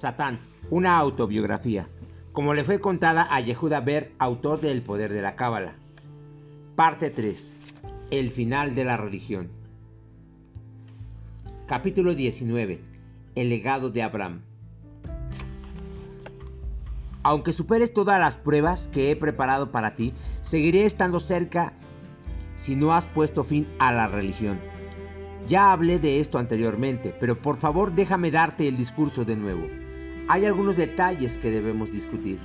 Satán, una autobiografía, como le fue contada a Yehuda Ber, autor de El poder de la Cábala. Parte 3. El final de la religión. Capítulo 19. El legado de Abraham. Aunque superes todas las pruebas que he preparado para ti, seguiré estando cerca si no has puesto fin a la religión. Ya hablé de esto anteriormente, pero por favor déjame darte el discurso de nuevo. Hay algunos detalles que debemos discutir.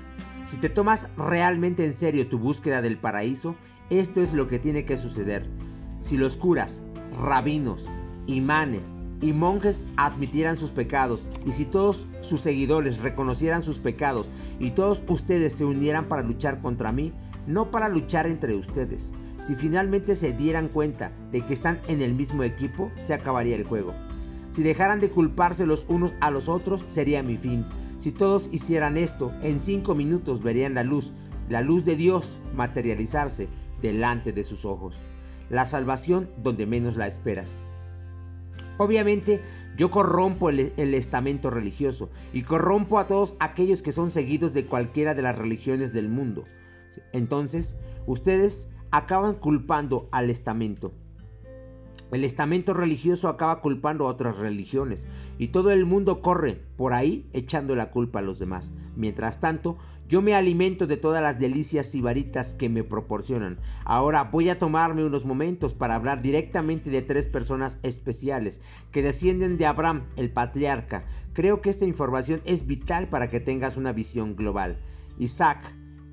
Si te tomas realmente en serio tu búsqueda del paraíso, esto es lo que tiene que suceder. Si los curas, rabinos, imanes y monjes admitieran sus pecados, y si todos sus seguidores reconocieran sus pecados, y todos ustedes se unieran para luchar contra mí, no para luchar entre ustedes, si finalmente se dieran cuenta de que están en el mismo equipo, se acabaría el juego. Si dejaran de culparse los unos a los otros, sería mi fin. Si todos hicieran esto, en cinco minutos verían la luz, la luz de Dios materializarse delante de sus ojos. La salvación donde menos la esperas. Obviamente, yo corrompo el, estamento religioso y corrompo a todos aquellos que son seguidos de cualquiera de las religiones del mundo. Entonces, ustedes acaban culpando al estamento. El estamento religioso acaba culpando a otras religiones y todo el mundo corre por ahí echando la culpa a los demás. Mientras tanto, yo me alimento de todas las delicias sibaritas que me proporcionan. Ahora voy a tomarme unos momentos para hablar directamente de tres personas especiales que descienden de Abraham, el patriarca. Creo que esta información es vital para que tengas una visión global. Isaac,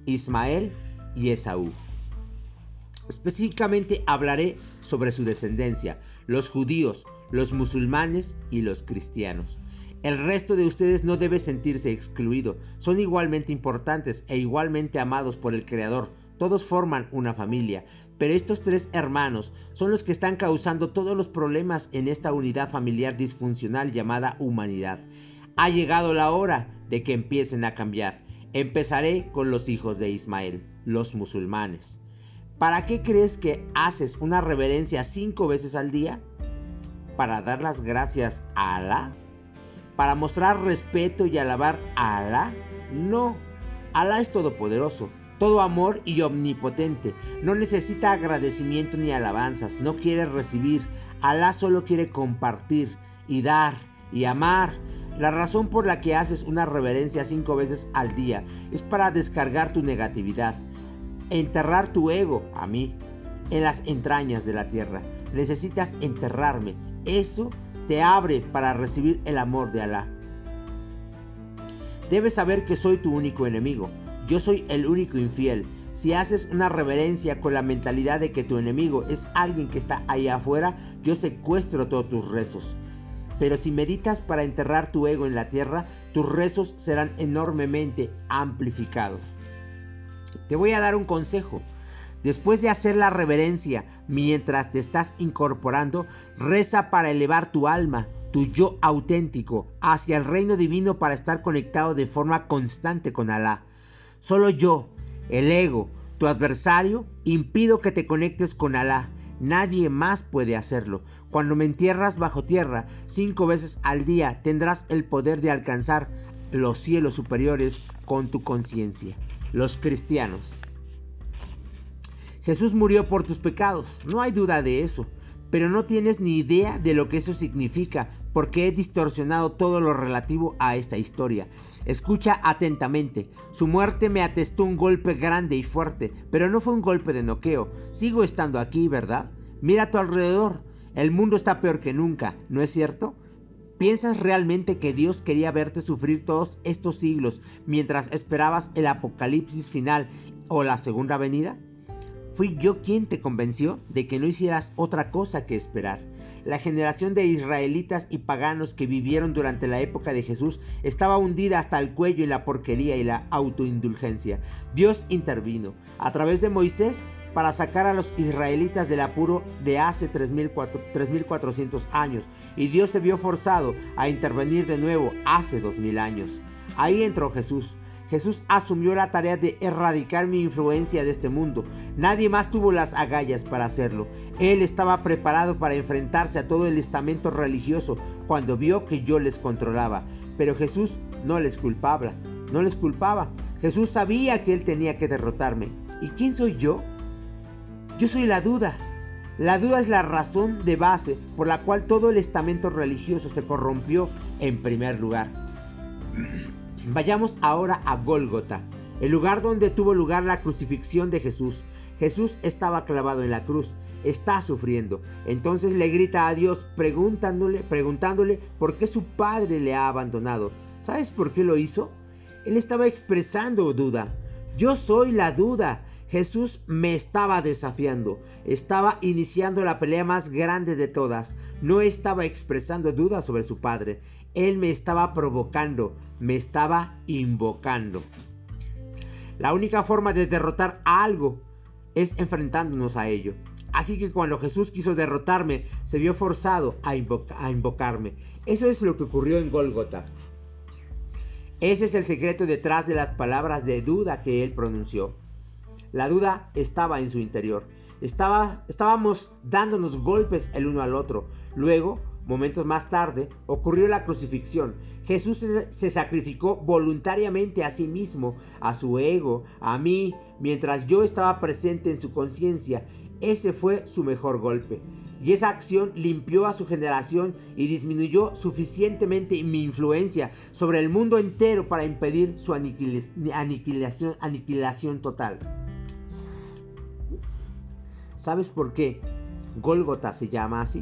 Ismael y Esaú. Específicamente hablaré sobre su descendencia, los judíos, los musulmanes y los cristianos. El resto de ustedes no debe sentirse excluido, son igualmente importantes e igualmente amados por el Creador, todos forman una familia, pero estos tres hermanos son los que están causando todos los problemas en esta unidad familiar disfuncional llamada humanidad. Ha llegado la hora de que empiecen a cambiar. Empezaré con los hijos de Ismael, los musulmanes. ¿Para qué crees que haces una reverencia cinco veces al día? ¿Para dar las gracias a Alá? ¿Para mostrar respeto y alabar a Alá? No, Alá es todopoderoso, todo amor y omnipotente. No necesita agradecimiento ni alabanzas, no quiere recibir. Alá solo quiere compartir y dar y amar. La razón por la que haces una reverencia cinco veces al día es para descargar tu negatividad enterrar tu ego a mí en las entrañas de la tierra. Necesitas enterrarme. Eso te abre para recibir el amor de Alá. Debes saber que soy tu único enemigo. Yo soy el único infiel. Si haces una reverencia con la mentalidad de que tu enemigo es alguien que está ahí afuera, yo secuestro todos tus rezos. Pero si meditas para enterrar tu ego en la tierra, tus rezos serán enormemente amplificados. Te voy a dar un consejo. Después de hacer la reverencia mientras te estás incorporando, reza para elevar tu alma, tu yo auténtico, hacia el reino divino para estar conectado de forma constante con Alá. Solo yo, el ego, tu adversario, impido que te conectes con Alá. Nadie más puede hacerlo. Cuando me entierras bajo tierra cinco veces al día, tendrás el poder de alcanzar los cielos superiores con tu conciencia los cristianos. Jesús murió por tus pecados, no hay duda de eso, pero no tienes ni idea de lo que eso significa porque he distorsionado todo lo relativo a esta historia. Escucha atentamente. Su muerte me atestó un golpe grande y fuerte, pero no fue un golpe de noqueo. Sigo estando aquí, ¿verdad? Mira a tu alrededor. El mundo está peor que nunca, ¿no es cierto? ¿Piensas realmente que Dios quería verte sufrir todos estos siglos mientras esperabas el apocalipsis final o la segunda venida? Fui yo quien te convenció de que no hicieras otra cosa que esperar. La generación de israelitas y paganos que vivieron durante la época de Jesús estaba hundida hasta el cuello en la porquería y la autoindulgencia. Dios intervino. A través de Moisés para sacar a los israelitas del apuro de hace 3400 años y Dios se vio forzado a intervenir de nuevo hace 2000 años. Ahí entró Jesús. Jesús asumió la tarea de erradicar mi influencia de este mundo. Nadie más tuvo las agallas para hacerlo. Él estaba preparado para enfrentarse a todo el estamento religioso cuando vio que yo les controlaba. Pero Jesús no les culpaba, no les culpaba. Jesús sabía que él tenía que derrotarme. ¿Y quién soy yo? Yo soy la duda. La duda es la razón de base por la cual todo el estamento religioso se corrompió en primer lugar. Vayamos ahora a Gólgota, el lugar donde tuvo lugar la crucifixión de Jesús. Jesús estaba clavado en la cruz, está sufriendo. Entonces le grita a Dios preguntándole, preguntándole por qué su padre le ha abandonado. ¿Sabes por qué lo hizo? Él estaba expresando duda. Yo soy la duda. Jesús me estaba desafiando, estaba iniciando la pelea más grande de todas, no estaba expresando dudas sobre su Padre, Él me estaba provocando, me estaba invocando. La única forma de derrotar a algo es enfrentándonos a ello. Así que cuando Jesús quiso derrotarme, se vio forzado a, a invocarme. Eso es lo que ocurrió en Gólgota. Ese es el secreto detrás de las palabras de duda que él pronunció. La duda estaba en su interior. Estaba, estábamos dándonos golpes el uno al otro. Luego, momentos más tarde, ocurrió la crucifixión. Jesús se, sacrificó voluntariamente a sí mismo, a su ego, a mí, mientras yo estaba presente en su conciencia. Ese fue su mejor golpe. Y esa acción limpió a su generación y disminuyó suficientemente mi influencia sobre el mundo entero para impedir su aniquilación, aniquilación total. ¿Sabes por qué Gólgota se llama así?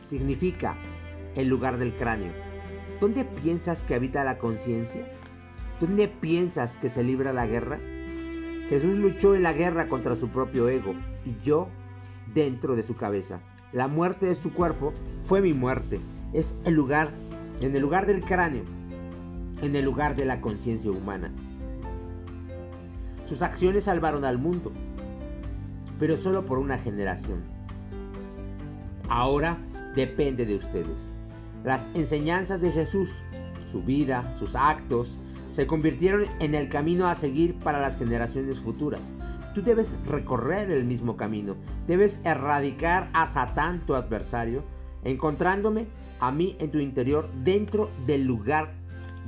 Significa el lugar del cráneo. ¿Dónde piensas que habita la conciencia? ¿Dónde piensas que se libra la guerra? Jesús luchó en la guerra contra su propio ego y yo dentro de su cabeza. La muerte de su cuerpo fue mi muerte. Es el lugar, en el lugar del cráneo, en el lugar de la conciencia humana. Sus acciones salvaron al mundo, pero solo por una generación. Ahora depende de ustedes. Las enseñanzas de Jesús, su vida, sus actos, se convirtieron en el camino a seguir para las generaciones futuras. Tú debes recorrer el mismo camino, debes erradicar a Satán, tu adversario, encontrándome a mí en tu interior dentro del lugar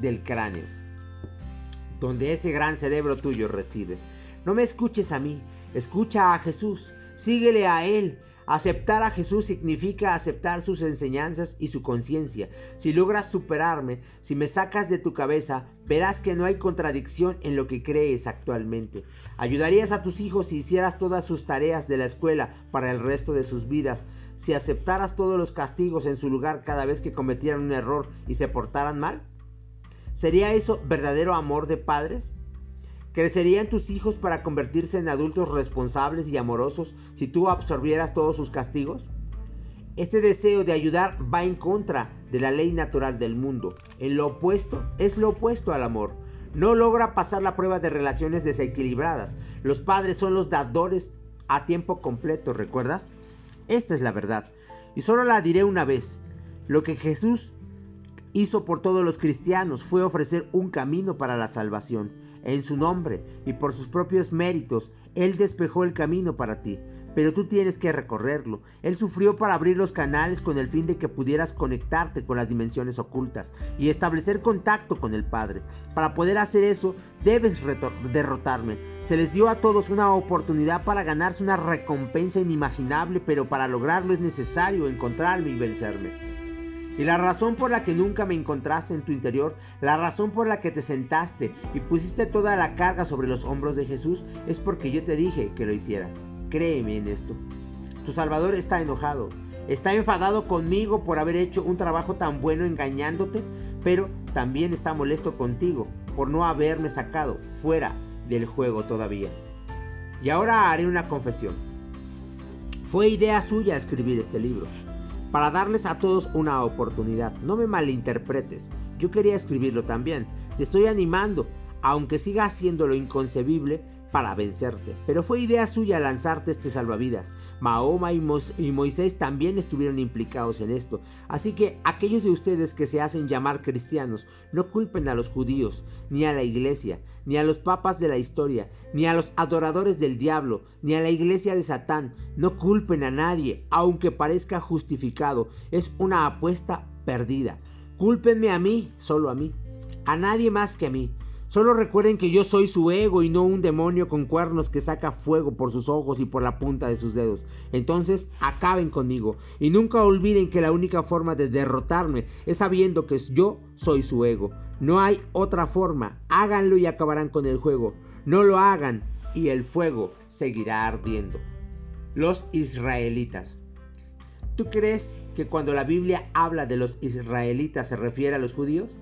del cráneo, donde ese gran cerebro tuyo reside. No me escuches a mí, Escucha a Jesús, síguele a Él. Aceptar a Jesús significa aceptar sus enseñanzas y su conciencia. Si logras superarme, si me sacas de tu cabeza, verás que no hay contradicción en lo que crees actualmente. Ayudarías a tus hijos si hicieras todas sus tareas de la escuela para el resto de sus vidas, si aceptaras todos los castigos en su lugar cada vez que cometieran un error y se portaran mal. ¿Sería eso verdadero amor de padres? ¿Crecerían tus hijos para convertirse en adultos responsables y amorosos si tú absorbieras todos sus castigos? Este deseo de ayudar va en contra de la ley natural del mundo. En lo opuesto, es lo opuesto al amor. No logra pasar la prueba de relaciones desequilibradas. Los padres son los dadores a tiempo completo, ¿recuerdas? Esta es la verdad. Y solo la diré una vez. Lo que Jesús hizo por todos los cristianos fue ofrecer un camino para la salvación en su nombre y por sus propios méritos, Él despejó el camino para ti, pero tú tienes que recorrerlo. Él sufrió para abrir los canales con el fin de que pudieras conectarte con las dimensiones ocultas y establecer contacto con el Padre. Para poder hacer eso, debes derrotarme. Se les dio a todos una oportunidad para ganarse una recompensa inimaginable, pero para lograrlo es necesario encontrarme y vencerme. Y la razón por la que nunca me encontraste en tu interior, la razón por la que te sentaste y pusiste toda la carga sobre los hombros de Jesús, es porque yo te dije que lo hicieras. Créeme en esto. Tu Salvador está enojado. Está enfadado conmigo por haber hecho un trabajo tan bueno engañándote, pero también está molesto contigo por no haberme sacado fuera del juego todavía. Y ahora haré una confesión. Fue idea suya escribir este libro para darles a todos una oportunidad. No me malinterpretes, yo quería escribirlo también. Te estoy animando, aunque siga haciendo lo inconcebible, para vencerte. Pero fue idea suya lanzarte este salvavidas. Mahoma y, Moisés también estuvieron implicados en esto. Así que aquellos de ustedes que se hacen llamar cristianos, no culpen a los judíos, ni a la iglesia, ni a los papas de la historia, ni a los adoradores del diablo, ni a la iglesia de Satán. No culpen a nadie, aunque parezca justificado. Es una apuesta perdida. Cúlpenme a mí, solo a mí, a nadie más que a mí. Solo recuerden que yo soy su ego y no un demonio con cuernos que saca fuego por sus ojos y por la punta de sus dedos. Entonces acaben conmigo y nunca olviden que la única forma de derrotarme es sabiendo que yo soy su ego. No hay otra forma. Háganlo y acabarán con el juego. No lo hagan y el fuego seguirá ardiendo. Los israelitas. ¿Tú crees que cuando la Biblia habla de los israelitas se refiere a los judíos?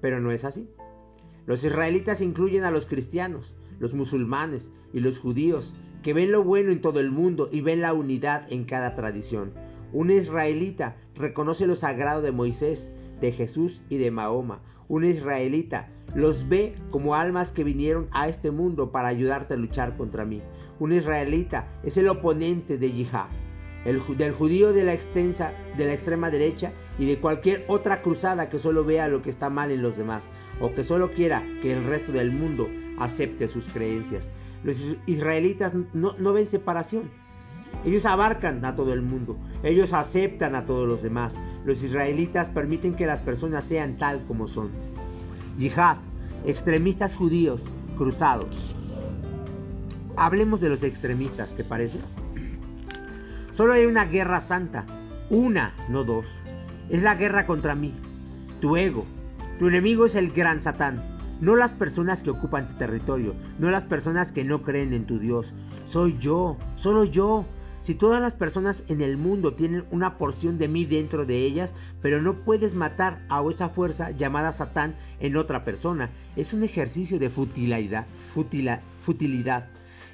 Pero no es así. Los israelitas incluyen a los cristianos, los musulmanes y los judíos, que ven lo bueno en todo el mundo y ven la unidad en cada tradición. Un israelita reconoce lo sagrado de Moisés, de Jesús y de Mahoma. Un israelita los ve como almas que vinieron a este mundo para ayudarte a luchar contra mí. Un israelita es el oponente de Yihad, el, del judío de la, extensa, de la extrema derecha y de cualquier otra cruzada que solo vea lo que está mal en los demás o que solo quiera que el resto del mundo acepte sus creencias. Los israelitas no, no ven separación. Ellos abarcan a todo el mundo. Ellos aceptan a todos los demás. Los israelitas permiten que las personas sean tal como son. Yihad, extremistas judíos, cruzados. Hablemos de los extremistas, ¿te parece? Solo hay una guerra santa. Una, no dos. Es la guerra contra mí, tu ego, tu enemigo es el gran Satán, no las personas que ocupan tu territorio, no las personas que no creen en tu Dios. Soy yo, solo yo. Si todas las personas en el mundo tienen una porción de mí dentro de ellas, pero no puedes matar a esa fuerza llamada Satán en otra persona, es un ejercicio de futilidad, futilidad.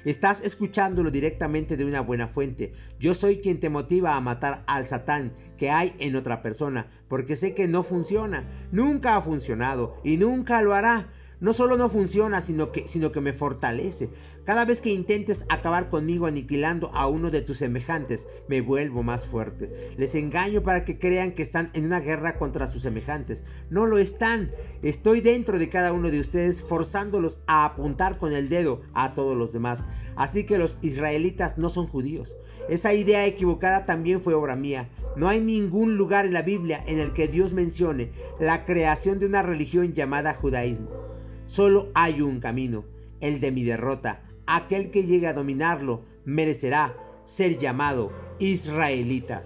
Estás escuchándolo directamente de una buena fuente. Yo soy quien te motiva a matar al Satán que hay en otra persona, porque sé que no funciona, nunca ha funcionado y nunca lo hará. No solo no funciona, sino que, sino que me fortalece. Cada vez que intentes acabar conmigo aniquilando a uno de tus semejantes, me vuelvo más fuerte. Les engaño para que crean que están en una guerra contra sus semejantes. No lo están. Estoy dentro de cada uno de ustedes forzándolos a apuntar con el dedo a todos los demás. Así que los israelitas no son judíos. Esa idea equivocada también fue obra mía. No hay ningún lugar en la Biblia en el que Dios mencione la creación de una religión llamada judaísmo. Solo hay un camino, el de mi derrota. Aquel que llegue a dominarlo merecerá ser llamado israelita.